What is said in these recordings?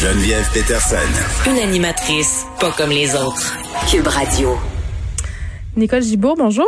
Geneviève Peterson. Une animatrice pas comme les autres. Cube Radio. Nicole Gibault, bonjour.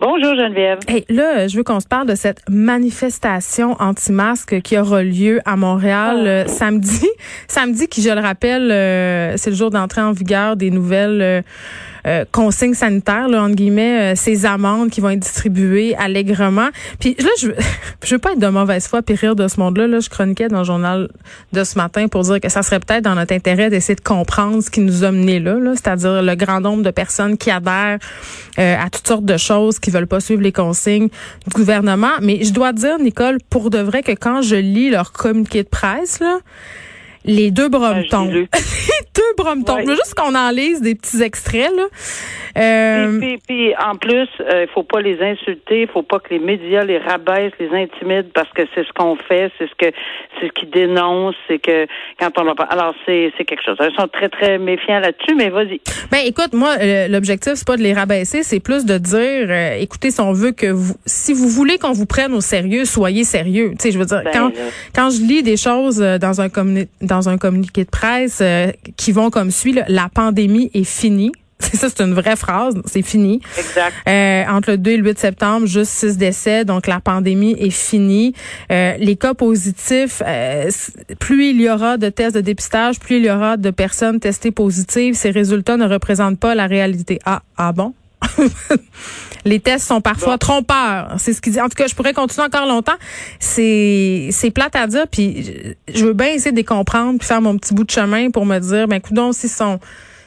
Bonjour Geneviève. Hey, là, je veux qu'on se parle de cette manifestation anti-masque qui aura lieu à Montréal Ah. euh, samedi. Samedi, qui, je le rappelle, euh, c'est le jour d'entrée en vigueur des nouvelles euh, euh, consignes sanitaires, là, entre guillemets, euh, ces amendes qui vont être distribuées allègrement. Puis là, je je veux pas être de mauvaise foi puis rire de ce monde-là. Là, je chroniquais dans le journal de ce matin pour dire que ça serait peut-être dans notre intérêt d'essayer de comprendre ce qui nous a menés là, là c'est-à-dire le grand nombre de personnes qui adhèrent euh, à toutes sortes de choses, qui veulent pas suivre les consignes du gouvernement. Mais je dois dire, Nicole, pour de vrai que quand je lis leur communiqué de presse, là, les deux tombent. lu. les deux bras me tombent. Ouais. Je veux juste qu'on en lise des petits extraits, là. Euh, Puis, puis- puis, en plus, il faut pas les insulter, il faut pas que les médias les rabaissent, les intimident parce que c'est ce qu'on fait, c'est ce que c'est ce qu'ils dénoncent, c'est que quand on va pas. Alors c'est c'est quelque chose. Ils sont très très méfiants là-dessus, mais vas-y. Ben écoute, moi euh, l'objectif c'est pas de les rabaisser, c'est plus de dire euh, écoutez si on veut que vous si vous voulez qu'on vous prenne au sérieux, soyez sérieux. Tu sais je veux dire Ben, quand là. quand je lis des choses euh, dans un communi- dans un communiqué de presse euh, qui vont comme suit là, la pandémie est finie. C'est ça, c'est une vraie phrase. C'est fini. Exact. Euh, entre le 2 et le 8 septembre, juste 6 décès, donc la pandémie est finie. Euh, les cas positifs, euh, plus il y aura de tests de dépistage, plus il y aura de personnes testées positives. Ces résultats ne représentent pas la réalité. Ah, ah bon? les tests sont parfois trompeurs. C'est ce qu'il dit. En tout cas, je pourrais continuer encore longtemps. C'est c'est plate à dire, puis je veux bien essayer de les comprendre, puis faire mon petit bout de chemin pour me dire, ben coudon, s'ils sont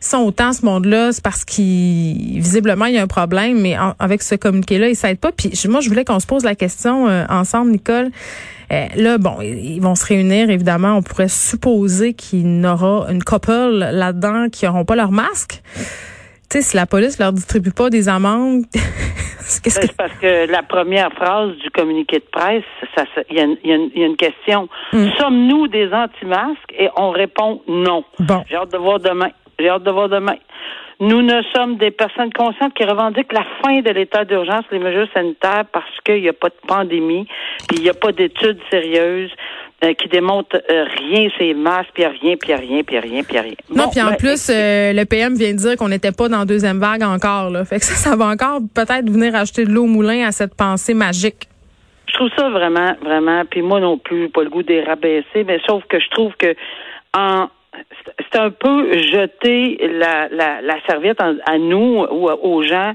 sont autant ce monde-là, c'est parce qu'il visiblement il y a un problème, mais en- avec ce communiqué-là, il s'aide pas. Puis moi, je voulais qu'on se pose la question euh, ensemble, Nicole. Euh, là, bon, ils vont se réunir, évidemment. On pourrait supposer qu'il y aura une couple là-dedans qui n'auront pas leur masque. Tu sais, si la police leur distribue pas des amendes, Ben, que c'est parce que la première phrase du communiqué de presse, ça, il y, a une- y y a question. Mm. Sommes-nous des anti-masques? Et on répond non. Bon. J'ai hâte de voir demain. J'ai hâte de voir demain. Nous ne sommes des personnes conscientes qui revendiquent la fin de l'état d'urgence, les mesures sanitaires, parce qu'il n'y a pas de pandémie, puis il n'y a pas d'études sérieuses euh, qui démontrent euh, rien, c'est masques, puis rien, puis rien, puis rien, puis rien. Non, puis en ben, plus, euh, le PM vient de dire qu'on n'était pas dans la deuxième vague encore. Là. Fait que ça, ça va encore peut-être venir acheter de l'eau au moulin à cette pensée magique. Je trouve ça vraiment, vraiment, puis moi non plus, pas le goût des rabaisser, mais sauf que je trouve que en c'est un peu jeter la, la, la serviette en- à nous ou aux gens,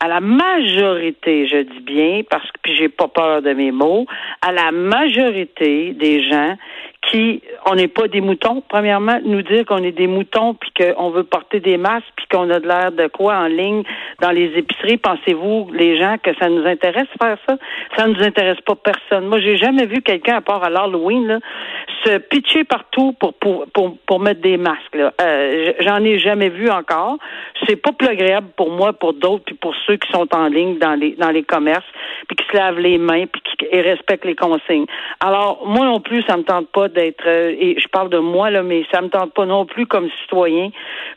à la majorité, je dis bien, parce que puis j'ai pas peur de mes mots, à la majorité des gens qui, on n'est pas des moutons. Premièrement, nous dire qu'on est des moutons puis qu'on veut porter des masques puis qu'on a de l'air de quoi en ligne dans les épiceries. Pensez-vous, les gens, que ça nous intéresse faire ça? Ça ne nous intéresse pas personne. Moi, j'ai jamais vu quelqu'un, à part à l'Halloween, là, se pitcher partout pour, pour, pour, pour mettre des masques. Là. Euh, J'en ai jamais vu encore. C'est pas plus agréable pour moi, pour d'autres, puis pour ceux qui sont en ligne dans les dans les commerces, puis qui se lavent les mains, puis qui et respectent les consignes. Alors, moi non plus, ça me tente pas d'être, euh, et je parle de moi, là, mais ça me tente pas non plus comme citoyen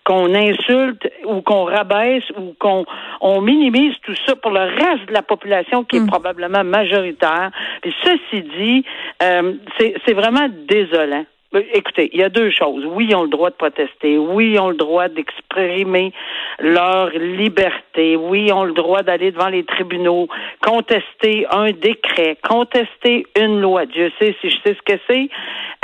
qu'on insulte ou qu'on rabaisse ou qu'on on minimise tout ça pour le reste de la population qui est probablement majoritaire. Puis ceci dit, euh, c'est vraiment désolant. Euh, Écoutez, il y a deux choses. Oui, ils ont le droit de protester. Oui, ils ont le droit d'exprimer leur liberté. Oui, ils ont le droit d'aller devant les tribunaux, contester un décret, contester une loi. Dieu sait si je sais ce que c'est.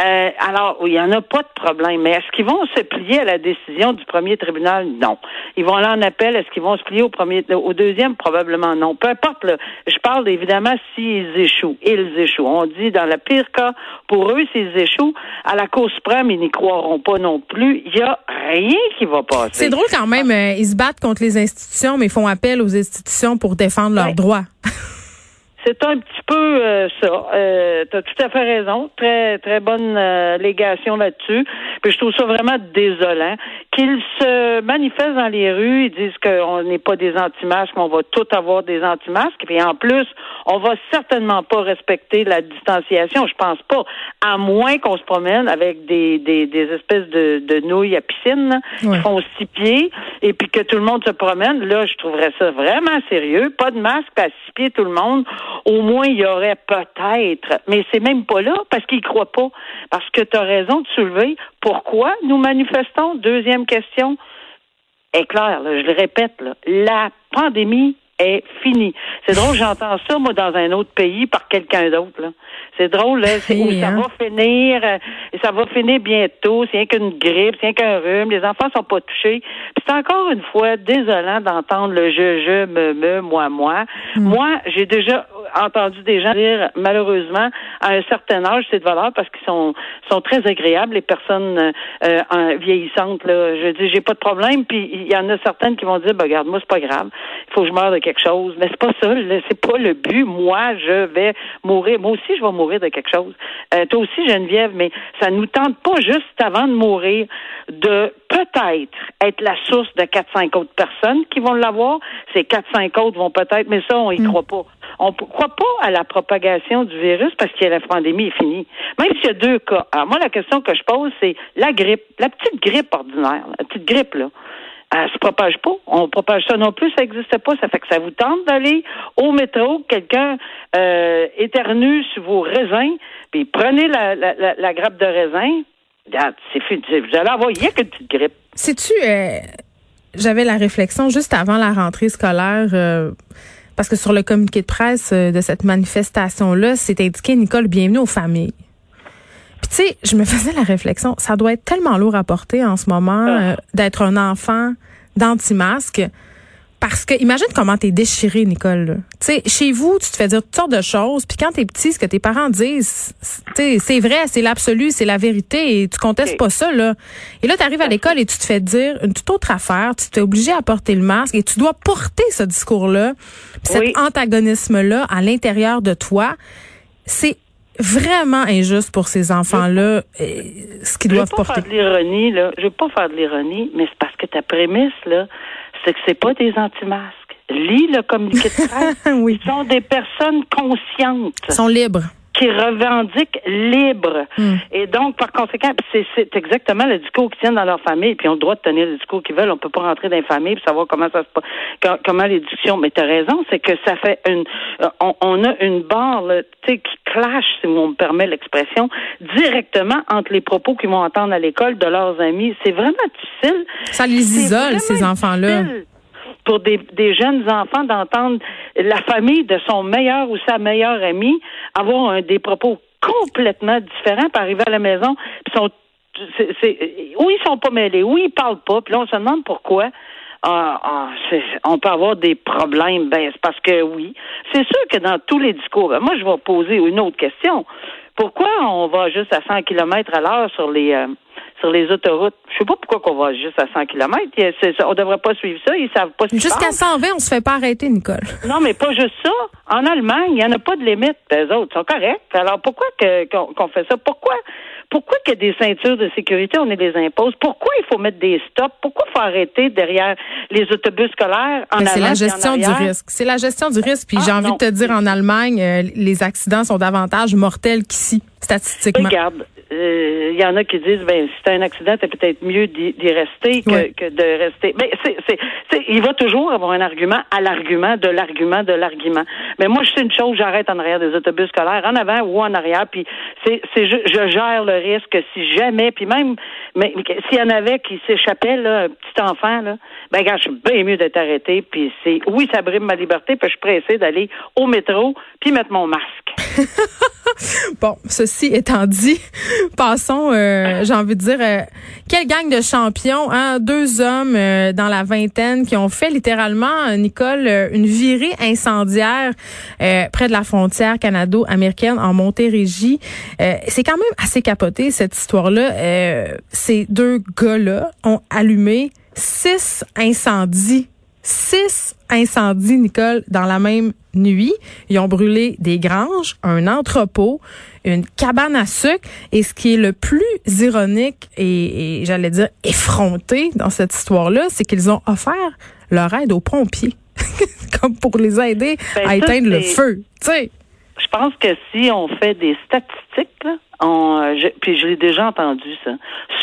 Euh, alors, il n'y en a pas de problème. Mais est-ce qu'ils vont se plier à la décision du premier tribunal? Non. Ils vont aller en appel. Est-ce qu'ils vont se plier au premier, au deuxième? Probablement non. Peu importe. Là, je parle évidemment s'ils échouent. Ils échouent. On dit dans le pire cas, pour eux, s'ils échouent, à la Cour suprême, ils n'y croiront pas non plus. Il n'y a rien qui va passer. C'est drôle quand même, euh, ils se battent contre les institutions, mais ils font appel aux institutions pour défendre leurs Ouais. droits. C'est un petit peu euh, ça. Euh, tu as tout à fait raison. Très, très bonne euh, légation là-dessus. Puis je trouve ça vraiment désolant qu'ils se manifestent dans les rues, ils disent qu'on n'est pas des anti-masques, on va tout avoir des anti-masques, et en plus, on va certainement pas respecter la distanciation, je pense pas, à moins qu'on se promène avec des, des, des espèces de, de nouilles à piscine qui font six pieds, et puis que tout le monde se promène, là, je trouverais ça vraiment sérieux. Pas de masque à six pieds tout le monde. Au moins, il y aurait peut-être, mais c'est même pas là parce qu'ils croient pas. Parce que tu as raison de soulever pourquoi nous manifestons? Deuxième question est claire, je le répète, la pandémie est finie. C'est drôle, j'entends ça, moi, dans un autre pays par quelqu'un d'autre. C'est drôle, là, c'est où ça hein? va finir, euh, ça va finir bientôt, c'est rien qu'une grippe, c'est rien qu'un rhume, les enfants sont pas touchés. c'est encore une fois désolant d'entendre le je, je, me, me, moi, moi. Hmm. Moi, j'ai déjà entendu des gens dire, malheureusement, à un certain âge, c'est de valeur parce qu'ils sont, sont très agréables, les personnes euh, vieillissantes. Là. Je dis, j'ai pas de problème, puis il y en a certaines qui vont dire, ben, regarde, moi, c'est pas grave, il faut que je meure de quelque chose. Mais c'est pas ça, c'est pas le but. Moi, je vais mourir. Moi aussi, je vais mourir de quelque chose. Euh, toi aussi, Geneviève, mais ça nous tente pas juste avant de mourir de peut-être être la source de 4-5 autres personnes qui vont l'avoir. Ces 4-5 autres vont peut-être, mais ça, on y mm. croit pas. On ne croit pas à la propagation du virus parce que la pandémie est finie. Même s'il y a deux cas. Alors moi, la question que je pose, c'est la grippe, la petite grippe ordinaire, la petite grippe, là. Elle se propage pas. On propage ça non plus, ça n'existe pas. Ça fait que ça vous tente d'aller au métro, quelqu'un euh, éternue sur vos raisins, puis prenez la, la, la, grappe de raisin. Vous allez avoir, a qu'une petite grippe. Sais-tu, euh, j'avais la réflexion juste avant la rentrée scolaire. Euh, parce que sur le communiqué de presse euh, de cette manifestation-là, c'est indiqué Nicole, bienvenue aux familles. Puis tu sais, je me faisais la réflexion, ça doit être tellement lourd à porter en ce moment ah. euh, d'être un enfant d'anti-masque. Parce que imagine comment t'es déchiré, Nicole. Tu sais, chez vous, tu te fais dire toutes sortes de choses, puis quand t'es petit, ce que tes parents disent, c'est vrai, c'est l'absolu, c'est la vérité, et tu contestes pas ça là. Et là, t'arrives à l'école et tu te fais dire une toute autre affaire, tu t'es obligé à porter le masque et tu dois porter ce discours-là, cet antagonisme-là à l'intérieur de toi. C'est vraiment injuste pour ces enfants-là, ce qu'ils doivent porter. Je veux pas faire de l'ironie, là. Je veux pas faire de l'ironie, mais c'est parce que ta prémisse, là, c'est que c'est pas des anti-masques. Lis le communiqué de presse. oui. Ils sont des personnes conscientes. Ils sont libres qui revendiquent libre. Hmm. Et donc, par conséquent, c'est exactement le discours qu'ils tiennent dans leur famille, puis ils ont le droit de tenir le discours qu'ils veulent. On peut pas rentrer dans les familles pour savoir comment ça se passe, comment les discussions. Mais tu as raison, c'est que ça fait une, euh, on, a une barre, tu sais, qui clash, si on me permet l'expression, directement entre les propos qu'ils vont entendre à l'école de leurs amis. C'est vraiment difficile. Ça les isole, ces enfants-là pour des, jeunes enfants d'entendre la famille de son meilleur ou sa meilleure amie avoir des propos complètement différents, puis arriver à la maison, puis sont c'est, ils sont pas mêlés, où ils parlent pas, puis là on se demande pourquoi. Ah, ah, on peut avoir des problèmes. Ben, c'est parce que oui. C'est sûr que dans tous les discours, moi, je vais poser une autre question. Pourquoi on va juste à 100 km à l'heure sur les euh, sur les autoroutes? Je sais pas pourquoi qu'on va juste à 100 km. On devrait pas suivre ça. Ils savent pas Jusqu'à 120, on se fait pas arrêter, Nicole. Non, mais pas juste ça. En Allemagne, il n'y en a pas de limite. Les autres sont corrects. Alors pourquoi qu'on fait ça? Pourquoi? Pourquoi qu'il y a des ceintures de sécurité, on les impose? Pourquoi il faut mettre des stops? Pourquoi il faut arrêter derrière les autobus scolaires en C'est la gestion du risque. C'est la gestion du risque. Puis j'ai ah, envie de te dire, en Allemagne, euh, les accidents sont davantage mortels qu'ici, statistiquement. Regarde, il euh, y en a qui disent ben si t'as un accident, c'est peut-être mieux d'y rester que, que, de rester. Mais c'est, c'est, il va toujours avoir un argument à l'argument de l'argument de l'argument. Mais moi, je sais une chose, j'arrête en arrière des autobus scolaires, en avant ou en arrière, puis c'est, c'est je, je, gère le risque si jamais, puis même, mais s'il y en avait qui s'échappaient là, un petit enfant là, ben gars, je suis bien mieux d'être arrêté, puis c'est oui, ça brime ma liberté, puis je suis pressé d'aller au métro puis mettre mon masque. bon, ceci étant dit, passons, euh, j'ai envie de dire, euh, quelle gang de champions, hein? Deux hommes euh, dans la vingtaine qui ont fait littéralement, Nicole, une virée incendiaire près de la frontière canado-américaine en Montérégie. C'est quand même assez capoté, cette histoire-là. ces deux gars-là ont allumé six incendies six incendies, Nicole, dans la même nuit. Ils ont brûlé des granges, un entrepôt, une cabane à sucre. Et ce qui est le plus ironique et, et j'allais dire effronté dans cette histoire-là, c'est qu'ils ont offert leur aide aux pompiers, comme pour les aider Ben, à éteindre le feu. Tu sais. Je pense que si on fait des statistiques, là, on, euh, je- puis je l'ai déjà entendu ça.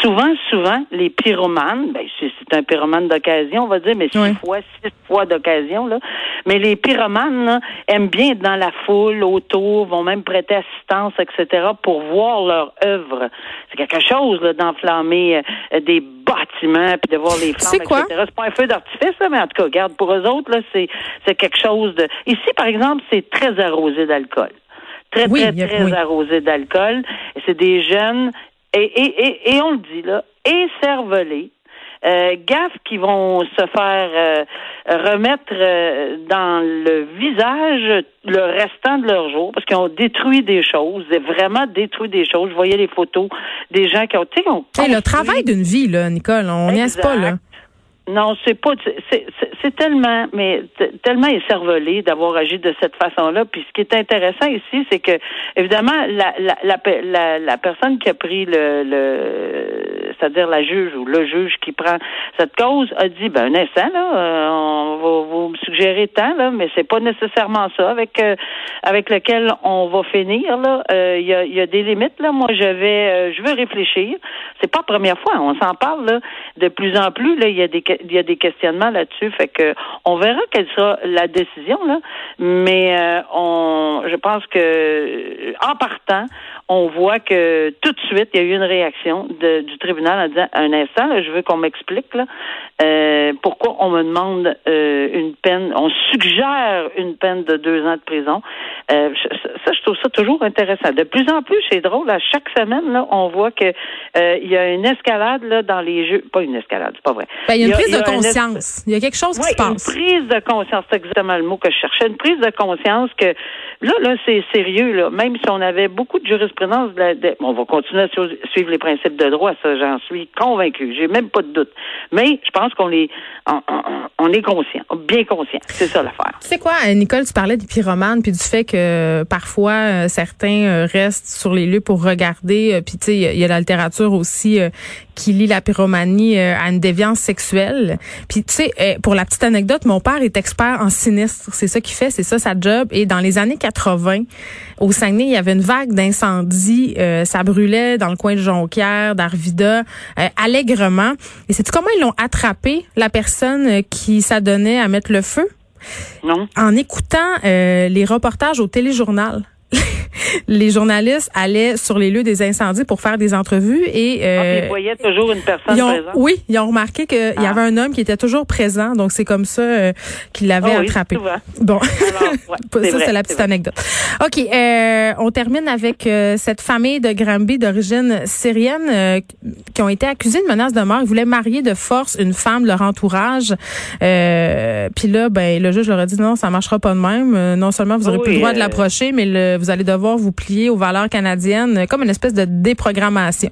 Souvent, souvent, les pyromanes, ben c'est un pyromane d'occasion, on va dire, mais six Oui. fois, six fois d'occasion là. Mais les pyromanes là, aiment bien être dans la foule, autour, vont même prêter assistance, etc. pour voir leur œuvre. C'est quelque chose d'enflammer euh, des bâtiments puis de voir les flammes, C'est quoi? etc. C'est pas un feu d'artifice, là, mais en tout cas, regarde, pour eux autres, là, c'est quelque chose de. Ici, par exemple, c'est très arrosé d'alcool. Très, Oui, très, très oui. arrosé d'alcool. C'est des jeunes, et, et, et, et on le dit, là, écervelés. Euh, gaffes qui vont se faire euh, remettre euh, dans le visage le restant de leur jour parce qu'ils ont détruit des choses, vraiment détruit des choses. Je voyais les photos des gens qui ont, tu sais, le travail d'une vie, là, Nicole, on n'y est pas, là. Non, c'est pas. c'est- tellement, mais tellement écervelé d'avoir agi de cette façon-là. Puis ce qui est intéressant ici, c'est que évidemment la la, la la, personne qui a pris le, le c'est-à-dire la juge ou le juge qui prend cette cause a dit ben un instant là, euh, on va vous me suggérer tant là, mais c'est pas nécessairement ça avec euh, avec lequel on va finir là. Euh, Il y, a, y a des limites là. Moi, je vais euh, je veux réfléchir. C'est pas la première fois. On s'en parle là de plus en plus. Là, il y a des que- il y a des questionnements là-dessus. Fait que on verra quelle sera la décision là. Mais euh, on, je pense que en partant, on voit que tout de suite il y a eu une réaction de- du tribunal en disant un instant, là, je veux qu'on m'explique là euh, pourquoi on me demande euh, une peine, on suggère une peine de deux ans de prison. Euh, ça, je trouve ça toujours intéressant. De plus en plus, c'est drôle. À chaque semaine, là, on voit que il y a une escalade là dans les jeux. Pas une escalade, c'est pas vrai. Ben, il y a une prise de conscience. Il y a quelque chose qui se une passe. prise de conscience, c'est exactement le mot que je cherchais. Une prise de conscience que là, là, c'est sérieux. Là. Même si on avait beaucoup de jurisprudence, on va continuer à su- suivre les principes de droit, ça, j'en suis convaincu. J'ai même pas de doute. Mais je pense qu'on est, on, est conscient, bien conscient. C'est ça l'affaire. Tu sais quoi, euh, Nicole, tu parlais des pyromanes puis du fait que euh, parfois euh, certains restent sur les lieux pour regarder. puis tu sais, il y a- la littérature aussi qui lie la pyromanie euh, à une déviance sexuelle. Puis tu sais, euh, pour la petite anecdote, mon père est expert en sinistre. C'est ça qu'il fait, c'est ça sa job. Et dans les années 80, au Saguenay, il y avait une vague d'incendie. euh, ça brûlait dans le coin de Jonquière, d'Arvida, euh, allègrement. Et c'est comment ils l'ont attrapé, la personne euh, qui s'adonnait à mettre le feu? Non? en écoutant euh, les reportages au téléjournal. Les journalistes allaient sur les lieux des incendies pour faire des entrevues et Ah, euh, puis il voyait toujours une personne ils ont, présente. oui, ils ont remarqué qu'il y Ah. avait un homme qui était toujours présent, donc c'est comme ça euh, qu'il l'avait Ah oui, attrapé. souvent. Bon, Alors, ouais, ça c'est vrai, la petite vrai. anecdote. Ok, euh, on termine avec euh, cette famille de Granby d'origine syrienne euh, qui ont été accusés de menaces de mort. Ils voulaient marier de force une femme de leur entourage. Euh, Puis là, ben le juge leur a dit non, ça marchera pas de même. Non seulement vous aurez Oui, plus le droit de l'approcher, mais le- vous allez devoir vous plier aux valeurs canadiennes, euh, comme une espèce de déprogrammation.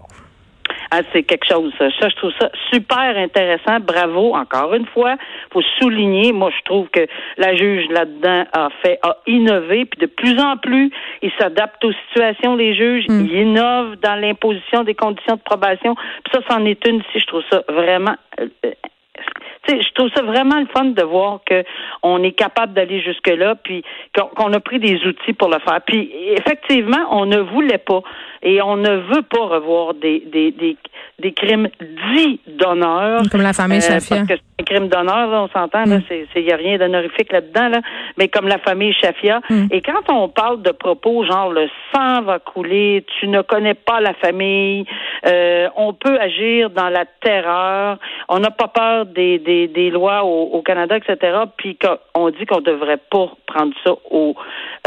Ah, c'est quelque chose. Ça. Je trouve ça super intéressant. Bravo, encore une fois. faut souligner. Moi, je trouve que la juge là-dedans a fait, a innové, puis de plus en plus, ils s'adaptent aux situations, les juges. Mm. Ils innovent dans l'imposition des conditions de probation. Puis ça, c'en est une si je trouve ça vraiment. euh, euh, tu sais, je trouve ça vraiment le fun de voir que on est capable d'aller jusque là, puis qu'on qu'on a pris des outils pour le faire. Puis effectivement, on ne voulait pas et on ne veut pas revoir des des des, des crimes dits d'honneur. Comme la famille Euh, Shafia. parce que c'est un crime d'honneur, on s'entend, là, Mm. c'est, c'est, y a rien d'honorifique là-dedans, là, mais comme la famille Shafia. Mm. Et quand on parle de propos genre le sang va couler, tu ne connais pas la famille, euh, on peut agir dans la terreur, on n'a pas peur des, des, des lois au, au Canada, etc. Puis qu'on dit qu'on devrait pas prendre ça au,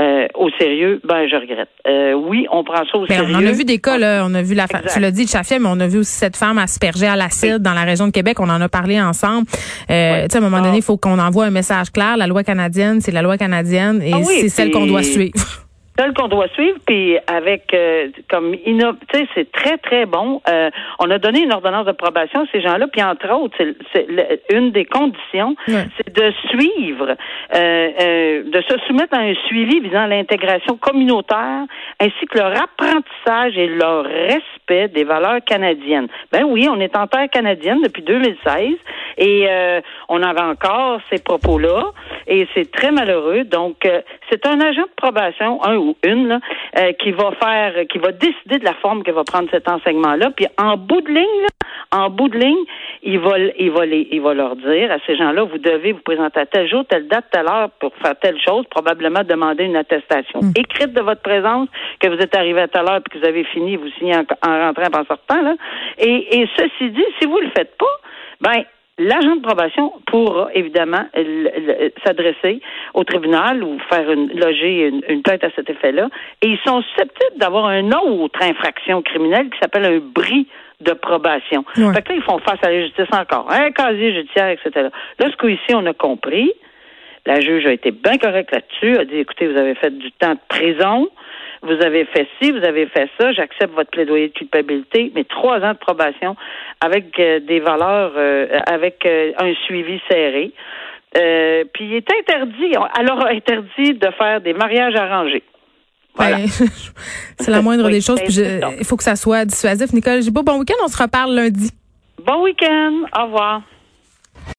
euh, au sérieux, ben je regrette. Euh, oui, on prend ça au Ben, sérieux. on en a vu des cas, là. On a vu la tu l'as dit, Chafia, mais on a vu aussi cette femme aspergée à l'acide dans la région de Québec. On en a parlé ensemble. Euh, Oui. Tu sais, à un moment Ah. donné, il faut qu'on envoie un message clair. La loi canadienne, c'est la loi canadienne et Ah oui, c'est celle qu'on doit suivre. Tel qu'on doit suivre, puis avec euh, comme inno, tu sais, c'est très très bon. Euh, on a donné une ordonnance de probation à ces gens-là, puis entre autres, c'est une des conditions, c'est de suivre, euh, de se soumettre à un suivi visant l'intégration communautaire, ainsi que leur apprentissage et leur respect des valeurs canadiennes. Ben oui, on est en terre canadienne depuis 2016 et on avait encore ces propos-là et c'est très malheureux. Donc, c'est un agent de probation, un ou une, là, euh, qui va faire, qui va décider de la forme que va prendre cet enseignement-là. Puis en bout de ligne, en bout de ligne, il va, il va les, il va leur dire à ces gens-là, vous devez vous présenter à tel jour, telle date, telle heure pour faire telle chose, probablement demander une attestation hmm. écrite de votre présence, que vous êtes arrivé à telle heure puis que vous avez fini, vous signez en, rentrant et en sortant, là. Et, et ceci dit, si vous le faites pas, ben, L'agent de probation pourra évidemment s'adresser au tribunal ou faire une, loger une, plainte à cet effet-là. Et ils sont susceptibles d'avoir une autre infraction criminelle qui s'appelle un bris de probation. Fait que là, ils font face à la justice encore. Un casier judiciaire, etc. Là, ce qu'ici, on a compris, la juge a été bien correcte là-dessus, a dit, écoutez, vous avez fait du temps de prison, vous avez fait ci, vous avez fait ça, j'accepte votre plaidoyer de culpabilité, mais trois ans de probation avec euh, des valeurs, euh, avec euh, un suivi serré. puis il est interdit, alors interdit de faire des mariages arrangés. Voilà. c'est la moindre des choses. il faut que ça soit dissuasif. Nicole Gibault, bon week-end. On se reparle lundi. Bon week-end. Au revoir.